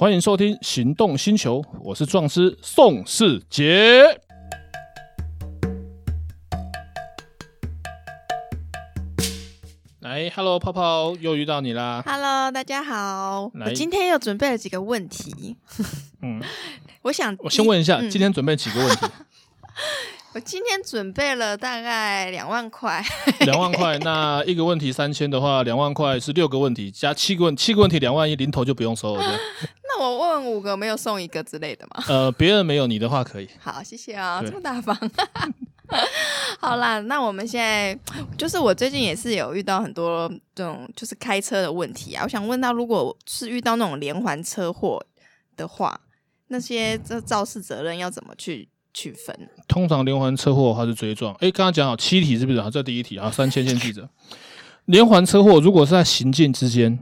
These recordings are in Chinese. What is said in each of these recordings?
欢迎收听《行动星球》，我是壮师宋世杰。来，Hello，泡泡又遇到你啦。Hello，大家好。我今天又准备了几个问题。嗯，我想我先问一下，嗯、今天准备几个问题？我今天准备了大概两万块，两万块。那一个问题三千的话，两万块是六个问题加七个问，七个问题两万一，零头就不用收了。那我问五个没有送一个之类的吗？呃，别人没有，你的话可以。好，谢谢啊、这么大方。好啦，那我们现在就是我最近也是有遇到很多这种就是开车的问题啊。我想问到，如果是遇到那种连环车祸的话，那些这肇事责任要怎么去？区分通常连环车祸的话是追撞，哎，刚刚讲好七题是不是？啊，这第一题啊，三千先记着。连环车祸如果是在行进之间，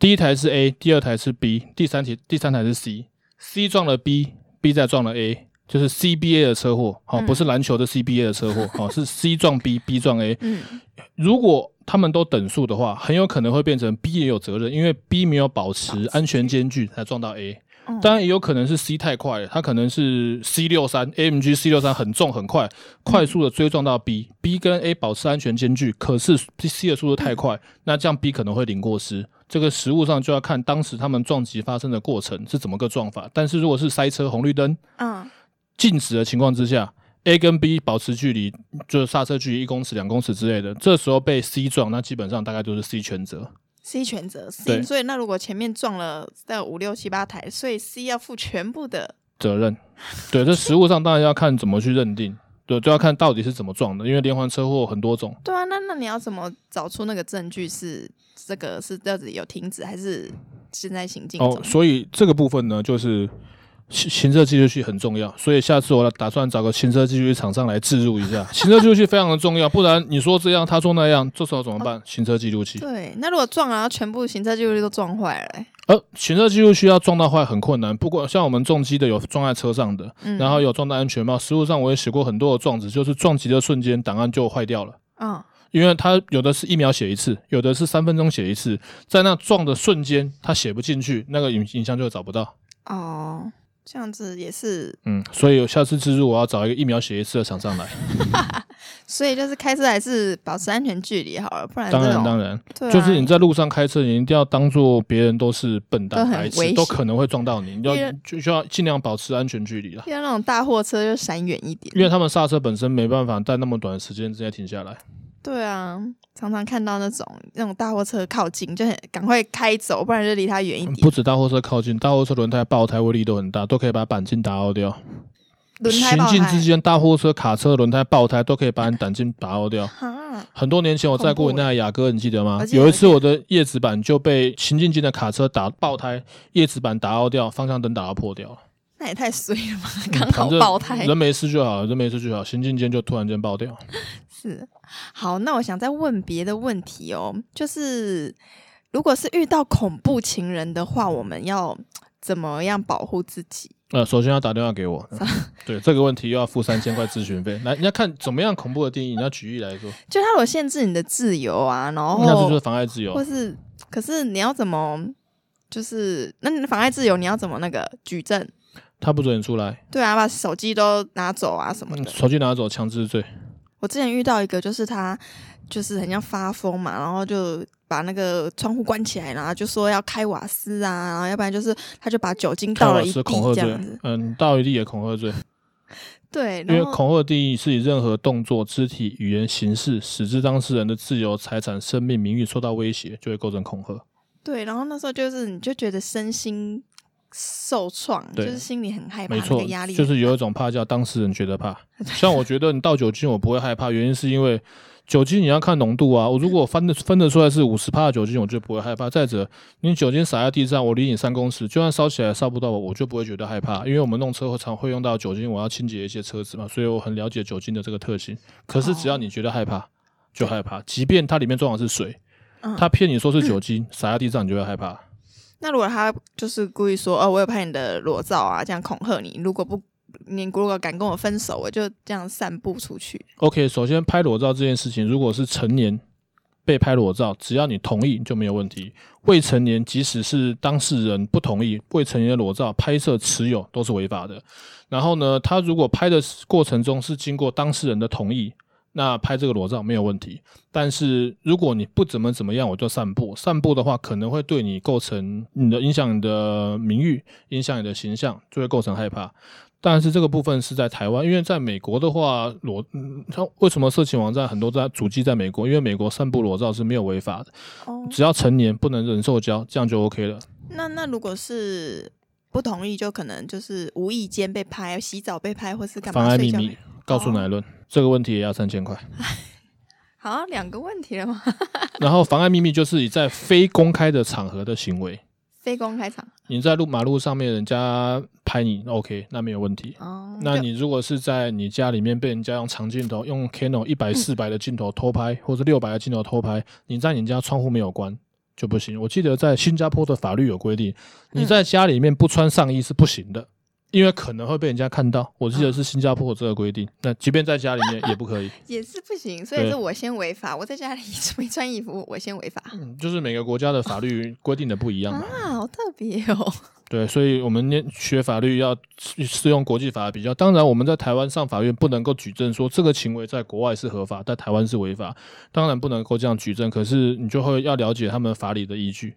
第一台是 A，第二台是 B，第三题第三台是 C，C 撞了 B，B 再撞了 A，就是 CBA 的车祸，好、哦，不是篮球的 CBA 的车祸，好、哦，是 C 撞 B，B 撞 A。嗯，如果他们都等速的话，很有可能会变成 B 也有责任，因为 B 没有保持安全间距才撞到 A。当然也有可能是 C 太快了，它可能是 C 六三 AMG C 六三很重很快，快速的追撞到 B，B 跟 A 保持安全间距，可是 C 的速度太快，那这样 B 可能会领过失。这个实物上就要看当时他们撞击发生的过程是怎么个撞法。但是如果是塞车红绿灯，嗯，静止的情况之下，A 跟 B 保持距离，就是刹车距离一公尺两公尺之类的，这时候被 C 撞，那基本上大概就是 C 全责。C 全责 C，对所以那如果前面撞了在五六七八台，所以 C 要负全部的责任。对，这实物上当然要看怎么去认定，对，就要看到底是怎么撞的，因为连环车祸很多种。对啊，那那你要怎么找出那个证据是这个是到底有停止还是现在行进？哦，所以这个部分呢，就是。行车记录器很重要，所以下次我打算找个行车记录器厂商来置入一下。行车记录器非常的重要，不然你说这样，他说那样，这时候怎么办？哦、行车记录器。对，那如果撞了，然后全部行车记录器都撞坏了、欸，呃，行车记录器要撞到坏很困难。不过像我们重机的有撞在车上的，嗯、然后有撞到安全帽。实物上我也写过很多的状子，就是撞击的瞬间档案就坏掉了。嗯、哦，因为它有的是一秒写一次，有的是三分钟写一次，在那撞的瞬间它写不进去，那个影影像就会找不到。哦。这样子也是，嗯，所以下次自助我要找一个疫苗写一次的厂商来。所以就是开车还是保持安全距离好了，不然当然当然，啊、就是你在路上开车，你一定要当做别人都是笨蛋、白痴，都可能会撞到你，你要就需要尽量保持安全距离了。像那种大货车就闪远一点，因为他们刹车本身没办法在那么短的时间之内停下来。对啊，常常看到那种那种大货车靠近，就很赶快开走，不然就离他远一点。不止大货车靠近，大货车轮胎爆胎威力都很大，都可以把钣金打凹掉。轮胎行进之间，大货车、卡车轮胎爆胎都可以把你鈑金打凹掉。很多年前我载过你那台雅阁，你记得吗？有一次我的叶子板就被行进间的卡车打爆胎，叶子板打凹掉，方向灯打到破掉了。那也太衰了吧！刚好爆胎，人没事就好，人没事就好，行进间就突然间爆掉。是，好，那我想再问别的问题哦，就是如果是遇到恐怖情人的话，我们要怎么样保护自己？呃，首先要打电话给我，嗯、对这个问题又要付三千块咨询费。来，你要看怎么样恐怖的定义，你要举例来说，就他有限制你的自由啊，然后那就是妨碍自由，或是可是你要怎么，就是那你的妨碍自由，你要怎么那个举证？他不准你出来。对啊，把手机都拿走啊什么的。嗯、手机拿走，强制罪。我之前遇到一个，就是他就是很像发疯嘛，然后就把那个窗户关起来，然后就说要开瓦斯啊，然后要不然就是他就把酒精倒了一地这样子。嗯，倒一地也恐吓罪。对，因为恐吓定义是以任何动作、肢体、语言、形式，使之当事人的自由、财产、生命、名誉受到威胁，就会构成恐吓。对，然后那时候就是你就觉得身心。受创，就是心里很害怕，没错，压力就是有一种怕叫当事人觉得怕。像我觉得你倒酒精，我不会害怕，原因是因为酒精你要看浓度啊。我如果分的分得出来是五十帕的酒精，我就不会害怕。再者，你酒精洒在地上，我离你三公尺，就算烧起来烧不到我，我就不会觉得害怕。因为我们弄车会常会用到酒精，我要清洁一些车子嘛，所以我很了解酒精的这个特性。可是只要你觉得害怕，就害怕，即便它里面装的是水，它骗你说是酒精，洒在地上你就会害怕。那如果他就是故意说，哦，我有拍你的裸照啊，这样恐吓你，如果不，你如果敢跟我分手，我就这样散布出去。OK，首先拍裸照这件事情，如果是成年被拍裸照，只要你同意就没有问题。未成年，即使是当事人不同意，未成年的裸照拍摄持有都是违法的。然后呢，他如果拍的过程中是经过当事人的同意，那拍这个裸照没有问题。但是如果你不怎么怎么样，我就散步，散步的话可能会对你构成你的影响你的名誉，影响你的形象，就会构成害怕。但是这个部分是在台湾，因为在美国的话，裸嗯，他为什么色情网站很多在主机在美国？因为美国散布裸照是没有违法的，哦，只要成年不能人受交，这样就 OK 了。那那如果是不同意，就可能就是无意间被拍，洗澡被拍，或是干嘛？妨碍秘密，告诉乃论，哦，这个问题也要三千块。好，两个问题了吗？然后妨碍秘密就是你在非公开的场合的行为。非公开场，你在路马路上面，人家拍你，OK，那没有问题。哦，那你如果是在你家里面被人家用长镜头，用 Canon 一百四百的镜头偷拍，嗯、或者六百的镜头偷拍，你在你家窗户没有关就不行。我记得在新加坡的法律有规定，你在家里面不穿上衣是不行的。因为可能会被人家看到，我记得是新加坡这个规定。那即便在家里面也不可以，也是不行。所以是我先违法，我在家里没穿衣服，我先违法。嗯，就是每个国家的法律规定的不一样嘛。啊，好特别哦。对，所以我们念学法律要适用国际法比较。当然，我们在台湾上法院不能够举证说这个行为在国外是合法，在台湾是违法。当然不能够这样举证，可是你就会要了解他们法理的依据。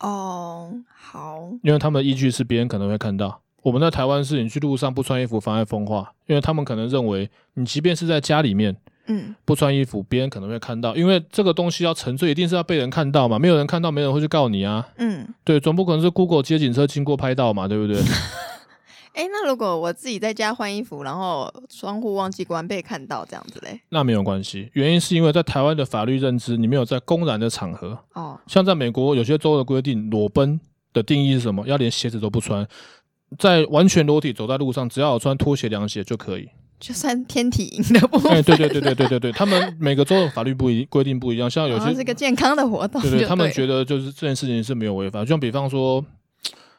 哦，好，因为他们的依据是别人可能会看到。我们在台湾是，你去路上不穿衣服妨碍风化，因为他们可能认为你即便是在家里面，嗯，不穿衣服，别人可能会看到，因为这个东西要沉醉，一定是要被人看到嘛，没有人看到，没人会去告你啊，嗯，对，总不可能是 Google 街景车经过拍到嘛，对不对？哎、欸，那如果我自己在家换衣服，然后窗户忘记关被看到这样子嘞？那没有关系，原因是因为在台湾的法律认知，你没有在公然的场合，哦，像在美国有些州的规定，裸奔的定义是什么？要连鞋子都不穿。在完全裸体走在路上，只要有穿拖鞋、凉鞋就可以，就算天体营的部分。哎，对对对对对对对，他们每个州的法律不一规定不一样，像有些是个健康的活动，对对，他们觉得就是这件事情是没有违法。就像比方说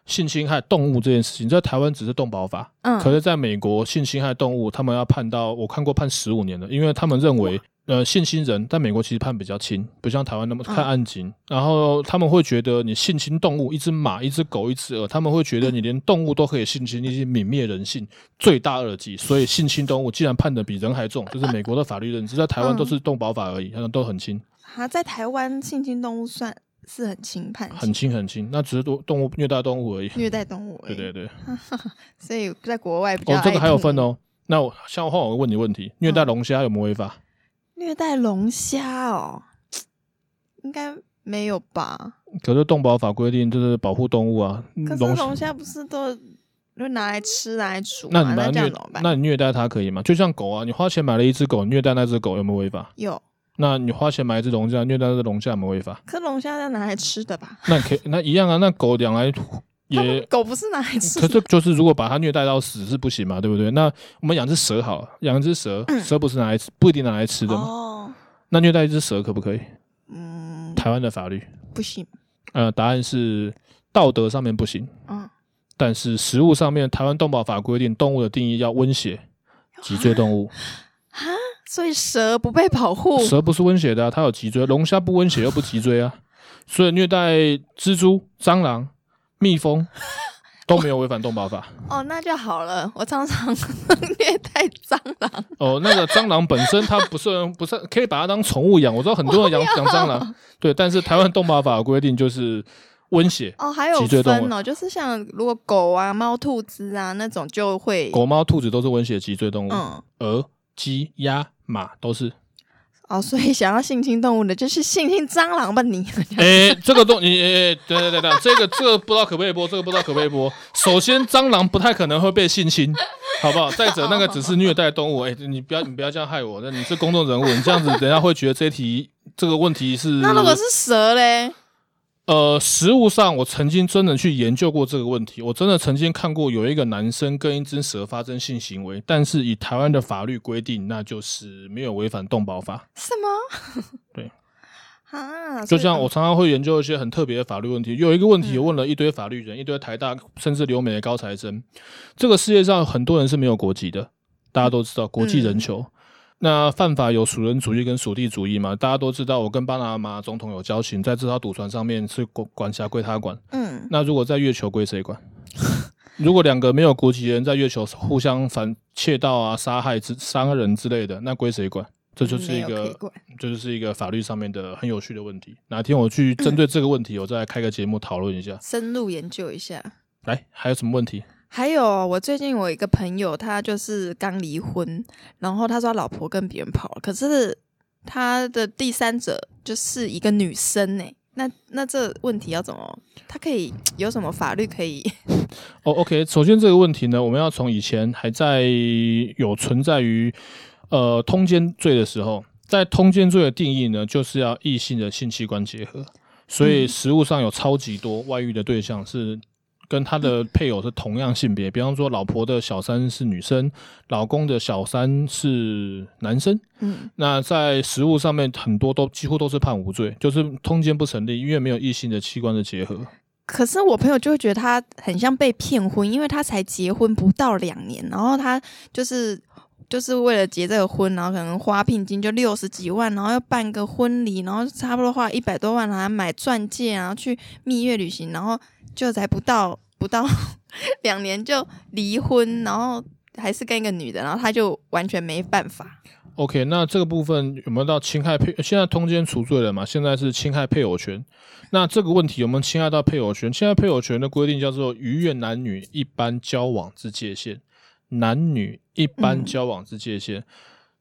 性侵害动物这件事情，在台湾只是动保法，嗯，可是在美国性侵害动物，他们要判到我看过判十五年的，因为他们认为。呃，性侵人在美国其实判比较轻，不像台湾那么看案情。嗯、然后他们会觉得你性侵动物，一只马、一只狗、一只鹅，他们会觉得你连动物都可以性侵，你已经泯灭人性，罪大恶极。所以性侵动物既然判的比人还重，这、就是美国的法律认知，在台湾都是动保法而已，他们都很轻。啊，在台湾性侵动物算是很轻判，很轻很轻，那只是动动物虐待动物而已。虐待动物 而已，对对对。所以在国外比较哦，这个还有分哦。那我像我换我问你问题，虐待龙虾有没有违法？虐待龙虾哦，应该没有吧？可是动保法规定就是保护动物啊。可是龙虾不是都就拿来吃、拿来煮？那你把它虐，那，那你虐待它可以吗？就像狗啊，你花钱买了一只狗，虐待那只狗有没有违法？有。那你花钱买一只龙虾，虐待那只龙虾有没有违法？可龙虾要拿来吃的吧？那可以，那一样啊。那狗养来也狗不是拿来吃，可是就是如果把它虐待到死是不行嘛，对不对？那我们养只蛇好了，养只蛇，嗯、蛇不是拿来吃，不一定拿来吃的嘛。哦，那虐待一只蛇可不可以？嗯，台湾的法律不行。呃，答案是道德上面不行。嗯，但是食物上面，台湾动保法规定动物的定义要温血，脊椎动物。啊，所以蛇不被保护？蛇不是温血的、啊，它有脊椎。龙虾不温血又不脊椎啊，所以虐待蜘蛛、蟑螂。蜜蜂都没有违反动保法 哦，那就好了。我常常 虐待蟑螂哦，那个蟑螂本身它不是不是可以把它当宠物养，我知道很多人养养蟑螂，对，但是台湾动保法规定就是温血哦，还有分哦，就是像如果狗啊、猫、兔子啊那种就会狗、猫、兔子都是温血脊椎动物，嗯，鹅、鸡、鸭、马都是。哦，所以想要性侵动物的，就是性侵蟑螂吧你？哎、欸，这个动你，哎、欸，对对对对，这个这个不知道可不可以播，这个不知道可不可以播。首先，蟑螂不太可能会被性侵，好不好？再者，那个只是虐待动物，哎、欸，你不要你不要这样害我，那你是公众人物，你这样子，等下会觉得这题这个问题是。那如果是蛇嘞？呃，实务上我曾经真的去研究过这个问题，我真的曾经看过有一个男生跟一只蛇发生性行为，但是以台湾的法律规定，那就是没有违反动保法。什么？对，啊，就像我常常会研究一些很特别的法律问题，有一个问题问了一堆法律人，嗯、一堆台大甚至留美的高材生，这个世界上很多人是没有国籍的，大家都知道国际人球。嗯那犯法有属人主义跟属地主义嘛？大家都知道，我跟巴拿马总统有交情，在这艘赌船上面是管管辖归他管。嗯，那如果在月球归谁管？如果两个没有国籍的人在月球互相反窃盗啊、杀害之伤人之类的，那归谁管？这就是一个，这就是一个法律上面的很有趣的问题。哪天我去针对这个问题，我再开个节目讨论一下，深入研究一下。来，还有什么问题？还有，我最近我一个朋友，他就是刚离婚，然后他说他老婆跟别人跑了，可是他的第三者就是一个女生呢。那那这问题要怎么？他可以有什么法律可以？哦、oh,，OK，首先这个问题呢，我们要从以前还在有存在于。呃，通奸罪的时候，在通奸罪的定义呢，就是要异性的性器官结合，所以实务上有超级多外遇的对象是跟他的配偶是同样性别，比方说老婆的小三是女生，老公的小三是男生。嗯，那在实务上面很多都几乎都是判无罪，就是通奸不成立，因为没有异性的器官的结合。可是我朋友就会觉得他很像被骗婚，因为他才结婚不到两年，然后他就是。就是为了结这个婚，然后可能花聘金就六十几万，然后要办个婚礼，然后差不多花一百多万，然后买钻戒，然后去蜜月旅行，然后就才不到不到 两年就离婚，然后还是跟一个女的，然后他就完全没办法。OK，那这个部分有没有到侵害配？现在通奸除罪了嘛？现在是侵害配偶权。那这个问题有没有侵害到配偶权？侵害配偶权的规定叫做逾越男女一般交往之界限。男女一般交往之界限，嗯、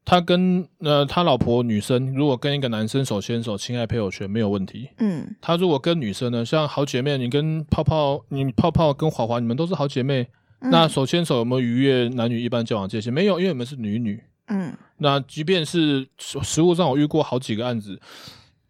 他跟呃他老婆女生如果跟一个男生手牵手亲爱配偶权没有问题。嗯，他如果跟女生呢，像好姐妹，你跟泡泡，你泡泡跟华华，你们都是好姐妹，嗯、那手牵手有没有逾越男女一般交往界限？没有，因为你们是女女。嗯，那即便是实物上我遇过好几个案子，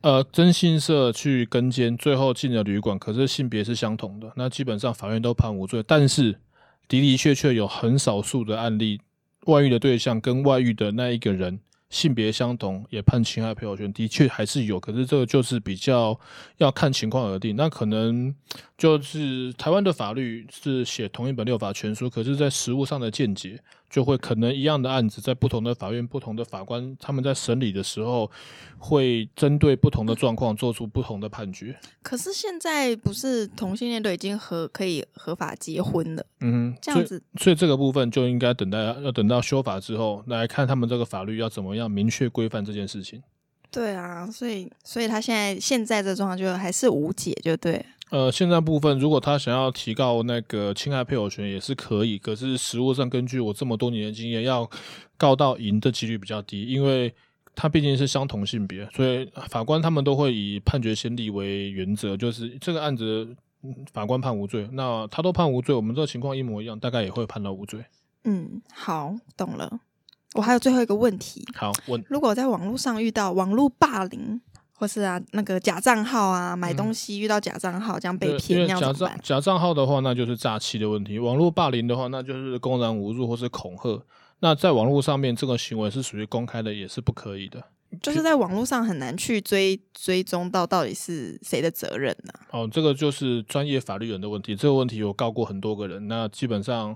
呃，征信社去跟监，最后进了旅馆，可是性别是相同的，那基本上法院都判无罪，但是。的的确确有很少数的案例，外遇的对象跟外遇的那一个人性别相同，也判侵害配偶权，的确还是有。可是这个就是比较要看情况而定。那可能就是台湾的法律是写同一本六法全书，可是在实务上的见解。就会可能一样的案子，在不同的法院、不同的法官，他们在审理的时候，会针对不同的状况做出不同的判决。可是现在不是同性恋都已经合可以合法结婚了？嗯，这样子所，所以这个部分就应该等待要等到修法之后来看他们这个法律要怎么样明确规范这件事情。对啊，所以所以他现在现在这状况就还是无解，就对。呃，现在部分，如果他想要提告那个侵害配偶权也是可以，可是实务上根据我这么多年的经验，要告到赢的几率比较低，因为他毕竟是相同性别，所以法官他们都会以判决先例为原则，就是这个案子法官判无罪，那他都判无罪，我们这个情况一模一样，大概也会判到无罪。嗯，好，懂了。我还有最后一个问题，好问，如果在网络上遇到网络霸凌。或是啊，那个假账号啊，买东西遇到假账号、嗯、这样被骗，那假账假账号的话，那就是诈欺的问题；网络霸凌的话，那就是公然侮辱或是恐吓。那在网络上面，这个行为是属于公开的，也是不可以的。就是在网络上很难去追追踪到到底是谁的责任呢、啊？哦，这个就是专业法律人的问题。这个问题我告过很多个人，那基本上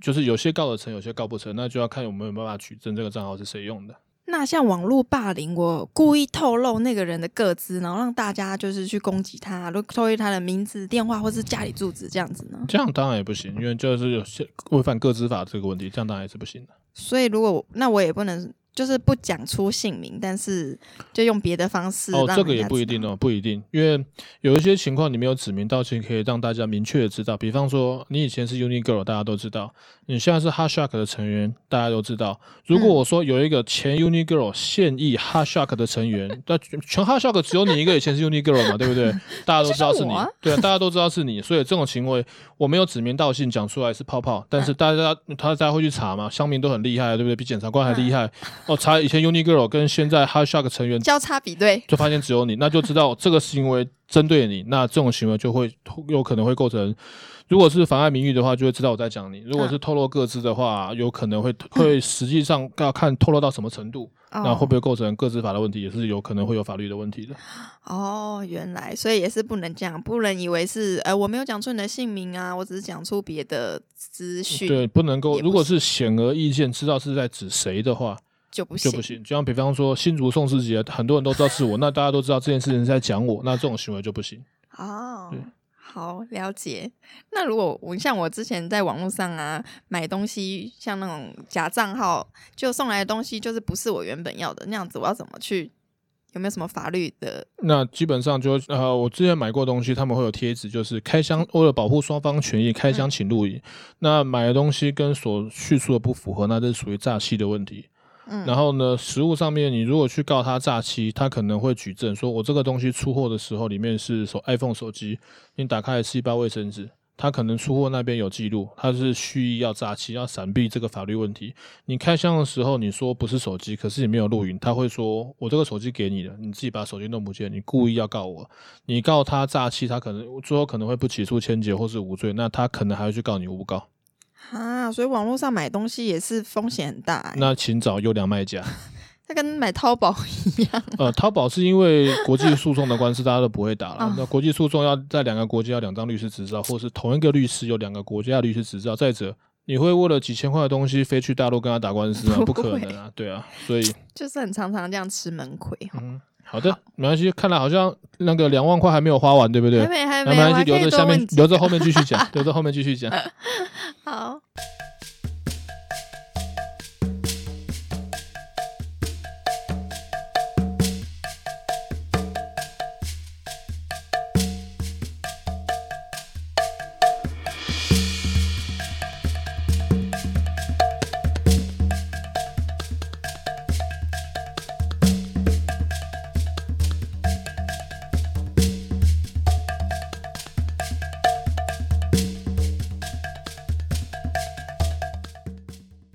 就是有些告得成，有些告不成，那就要看有没有办法取证这个账号是谁用的。那像网络霸凌，我故意透露那个人的个资，然后让大家就是去攻击他，都透露他的名字、电话或是家里住址这样子呢？这样当然也不行，因为就是有些违反个资法这个问题，这样当然也是不行的。所以如果那我也不能。就是不讲出姓名，但是就用别的方式。哦，这个也不一定哦，不一定，因为有一些情况你没有指名道姓，可以让大家明确的知道。比方说，你以前是 Uni Girl，大家都知道；你现在是 Hot Shark 的成员，大家都知道。如果我说有一个前 Uni Girl 现役 Hot Shark 的成员，那全 Hot Shark 只有你一个以前是 Uni Girl 嘛，对不对？大家都知道是你，是对啊，大家都知道是你。所以这种行为，我没有指名道姓讲出来是泡泡，但是大家他大家会去查嘛，乡民都很厉害，对不对？比检察官还厉害。哦，查以前 Uni。girl 跟现在 Hot Shark 成员交叉比对，就发现只有你，那就知道这个行为针对你，那这种行为就会有可能会构成，如果是妨碍名誉的话，就会知道我在讲你；如果是透露个资的话，有可能会会实际上要看透露到什么程度，嗯、那会不会构成个资法的问题，也是有可能会有法律的问题的。哦，原来所以也是不能这样，不能以为是呃我没有讲出你的姓名啊，我只是讲出别的资讯，对，不能够，如果是显而易见知道是在指谁的话。就不行，就不行。就像比方说新竹宋世杰，很多人都知道是我，那大家都知道这件事情是在讲我，那这种行为就不行。哦，对好了解。那如果我像我之前在网络上啊买东西，像那种假账号就送来的东西，就是不是我原本要的那样子，我要怎么去？有没有什么法律的？那基本上就呃，我之前买过东西，他们会有贴纸，就是开箱为了保护双方权益，开箱请录影。嗯、那买的东西跟所叙述的不符合，那这是属于诈欺的问题。然后呢，实物上面，你如果去告他诈欺，他可能会举证说，我这个东西出货的时候里面是手 iPhone 手机，你打开来是一包卫生纸。他可能出货那边有记录，他是蓄意要诈欺，要闪避这个法律问题。你开箱的时候，你说不是手机，可是你没有录影，他会说我这个手机给你了，你自己把手机弄不见，你故意要告我，你告他诈欺，他可能最后可能会不起诉签结或是无罪，那他可能还会去告你诬告。啊，所以网络上买东西也是风险很大欸。那请找优良卖家。它跟买淘宝一样。呃，淘宝是因为国际诉讼的官司，大家都不会打了。哦、那国际诉讼要在两个国家要两张律师执照，或是同一个律师有两个国家的律师执照。再者，你会为了几千块的东西飞去大陆跟他打官司吗？不可能啊，对啊，所以就是很常常这样吃闷亏。嗯，好的，好没关系。看来好像那个两万块还没有花完，对不对？还没，还没，没关系，留着下面，留着后面继续讲，留着后面继续讲。好。